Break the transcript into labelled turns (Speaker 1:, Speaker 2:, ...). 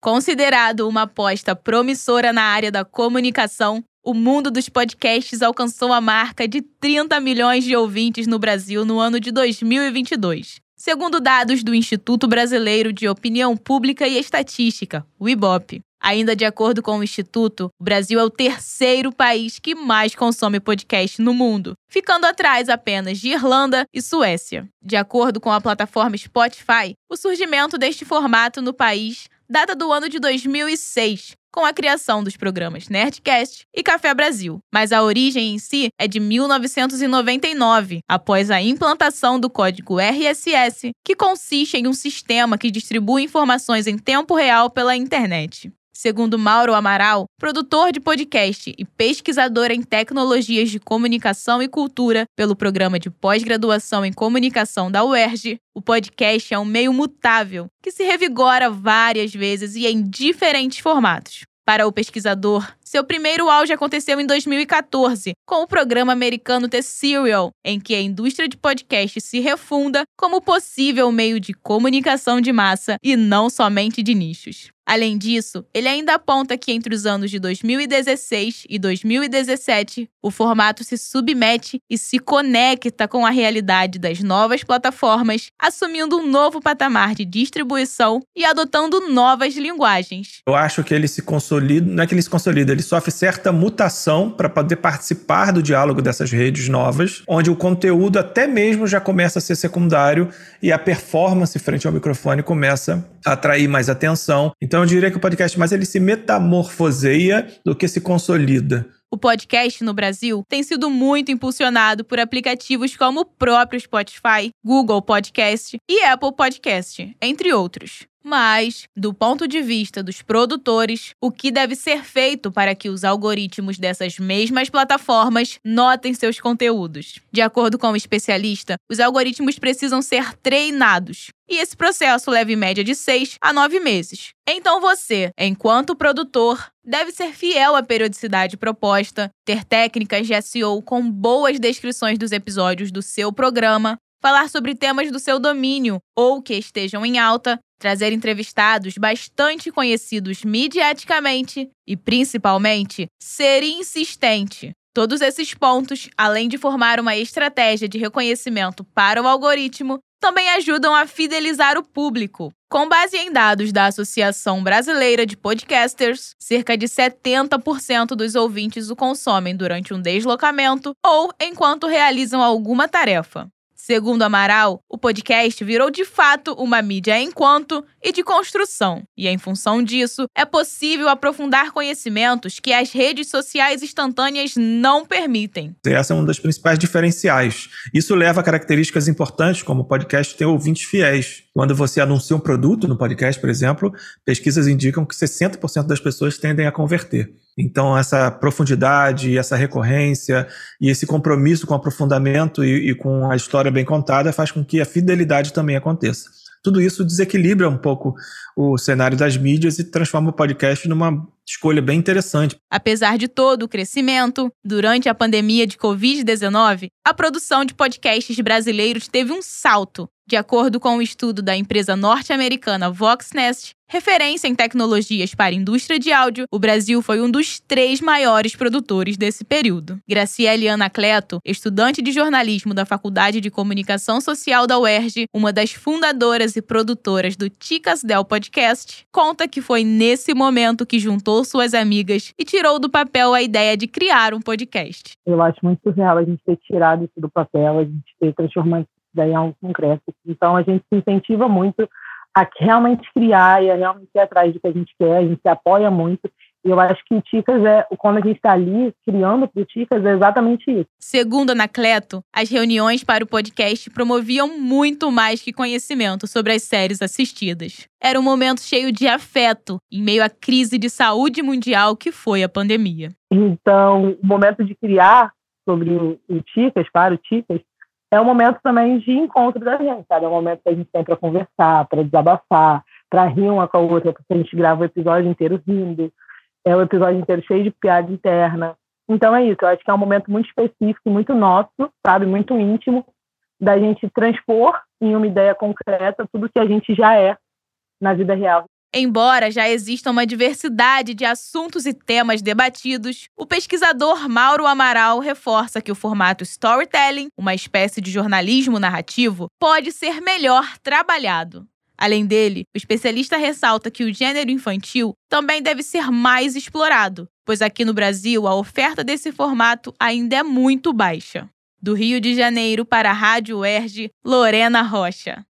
Speaker 1: Considerado uma aposta promissora na área da comunicação, o mundo dos podcasts alcançou a marca de 30 milhões de ouvintes no Brasil no ano de 2022. Segundo dados do Instituto Brasileiro de Opinião Pública e Estatística, o IBOP. Ainda de acordo com o Instituto, o Brasil é o terceiro país que mais consome podcast no mundo, ficando atrás apenas de Irlanda e Suécia. De acordo com a plataforma Spotify, o surgimento deste formato no país data do ano de 2006, com a criação dos programas Nerdcast e Café Brasil. Mas a origem em si é de 1999, após a implantação do código RSS, que consiste em um sistema que distribui informações em tempo real pela internet. Segundo Mauro Amaral, produtor de podcast e pesquisador em tecnologias de comunicação e cultura pelo programa de pós-graduação em comunicação da UERJ, o podcast é um meio mutável que se revigora várias vezes e em diferentes formatos. Para o pesquisador, seu primeiro auge aconteceu em 2014, com o programa americano The Serial, em que a indústria de podcast se refunda como possível meio de comunicação de massa e não somente de nichos. Além disso, ele ainda aponta que entre os anos de 2016 e 2017, o formato se submete e se conecta com a realidade das novas plataformas, assumindo um novo patamar de distribuição e adotando novas linguagens.
Speaker 2: Eu acho que ele se consolida, não é que ele se consolida, ele sofre certa mutação para poder participar do diálogo dessas redes novas, onde o conteúdo até mesmo já começa a ser secundário e a performance frente ao microfone começa a atrair mais atenção. Então eu diria que o podcast mais ele se metamorfoseia do que se consolida.
Speaker 1: O podcast no Brasil tem sido muito impulsionado por aplicativos como o próprio Spotify, Google Podcast e Apple Podcast, entre outros. Mas, do ponto de vista dos produtores, o que deve ser feito para que os algoritmos dessas mesmas plataformas notem seus conteúdos? De acordo com o especialista, os algoritmos precisam ser treinados. E esse processo leva em média de 6 a 9 meses. Então você, enquanto produtor, deve ser fiel à periodicidade proposta, ter técnicas de SEO com boas descrições dos episódios do seu programa, falar sobre temas do seu domínio ou que estejam em alta, trazer entrevistados bastante conhecidos mediaticamente e, principalmente, ser insistente. Todos esses pontos, além de formar uma estratégia de reconhecimento para o algoritmo, também ajudam a fidelizar o público. Com base em dados da Associação Brasileira de Podcasters, cerca de 70% dos ouvintes o consomem durante um deslocamento ou enquanto realizam alguma tarefa. Segundo Amaral, o podcast virou de fato uma mídia enquanto e de construção, e em função disso, é possível aprofundar conhecimentos que as redes sociais instantâneas não permitem.
Speaker 2: Essa é uma das principais diferenciais. Isso leva a características importantes, como o podcast ter ouvintes fiéis. Quando você anuncia um produto no podcast, por exemplo, pesquisas indicam que 60% das pessoas tendem a converter. Então, essa profundidade, essa recorrência e esse compromisso com o aprofundamento e, e, com a história bem contada faz com que a fidelidade também aconteça. Tudo isso desequilibra um pouco o cenário das mídias e transforma o podcast numa escolha bem interessante.
Speaker 1: Apesar de todo o crescimento, durante a pandemia de Covid-19, a produção de podcasts brasileiros teve um salto. De acordo com um estudo da empresa norte-americana Voxnest, referência em tecnologias para a indústria de áudio, o Brasil foi um dos três maiores produtores desse período. Graciele Anacleto, estudante de jornalismo da Faculdade de Comunicação Social da UERJ, uma das fundadoras e produtoras do Ticas Del Podcast, conta que foi nesse momento que juntou suas amigas e tirou do papel a ideia de criar um podcast.
Speaker 3: Eu acho muito surreal a gente ter tirado isso do papel, a gente ter transformado isso em algo concreto. Então a gente se incentiva muito a realmente criar e a realmente ir atrás do que a gente quer, a gente se apoia muito. E eu acho que o Ticas é, quando a gente está ali criando para o Ticas, é exatamente isso.
Speaker 1: Segundo Anacleto, as reuniões para o podcast promoviam muito mais que conhecimento sobre as séries assistidas. Era um momento cheio de afeto, em meio à crise de saúde mundial que foi a pandemia.
Speaker 3: Então, o momento de criar sobre o Ticas, para o Ticas, é um momento também de encontro da gente, sabe? É um momento que a gente tem para conversar, para desabafar, para rir uma com a outra, porque a gente grava o episódio inteiro rindo, é o episódio inteiro cheio de piada interna. Então é isso, eu acho que é um momento muito específico, muito nosso, sabe? Muito íntimo, da gente transpor em uma ideia concreta tudo que a gente já é na vida real.
Speaker 1: Embora já exista uma diversidade de assuntos e temas debatidos, o pesquisador Mauro Amaral reforça que o formato storytelling, uma espécie de jornalismo narrativo, pode ser melhor trabalhado. Além dele, o especialista ressalta que o gênero infantil também deve ser mais explorado, pois aqui no Brasil a oferta desse formato ainda é muito baixa. Do Rio de Janeiro para a Rádio UERJ, Lorena Rocha.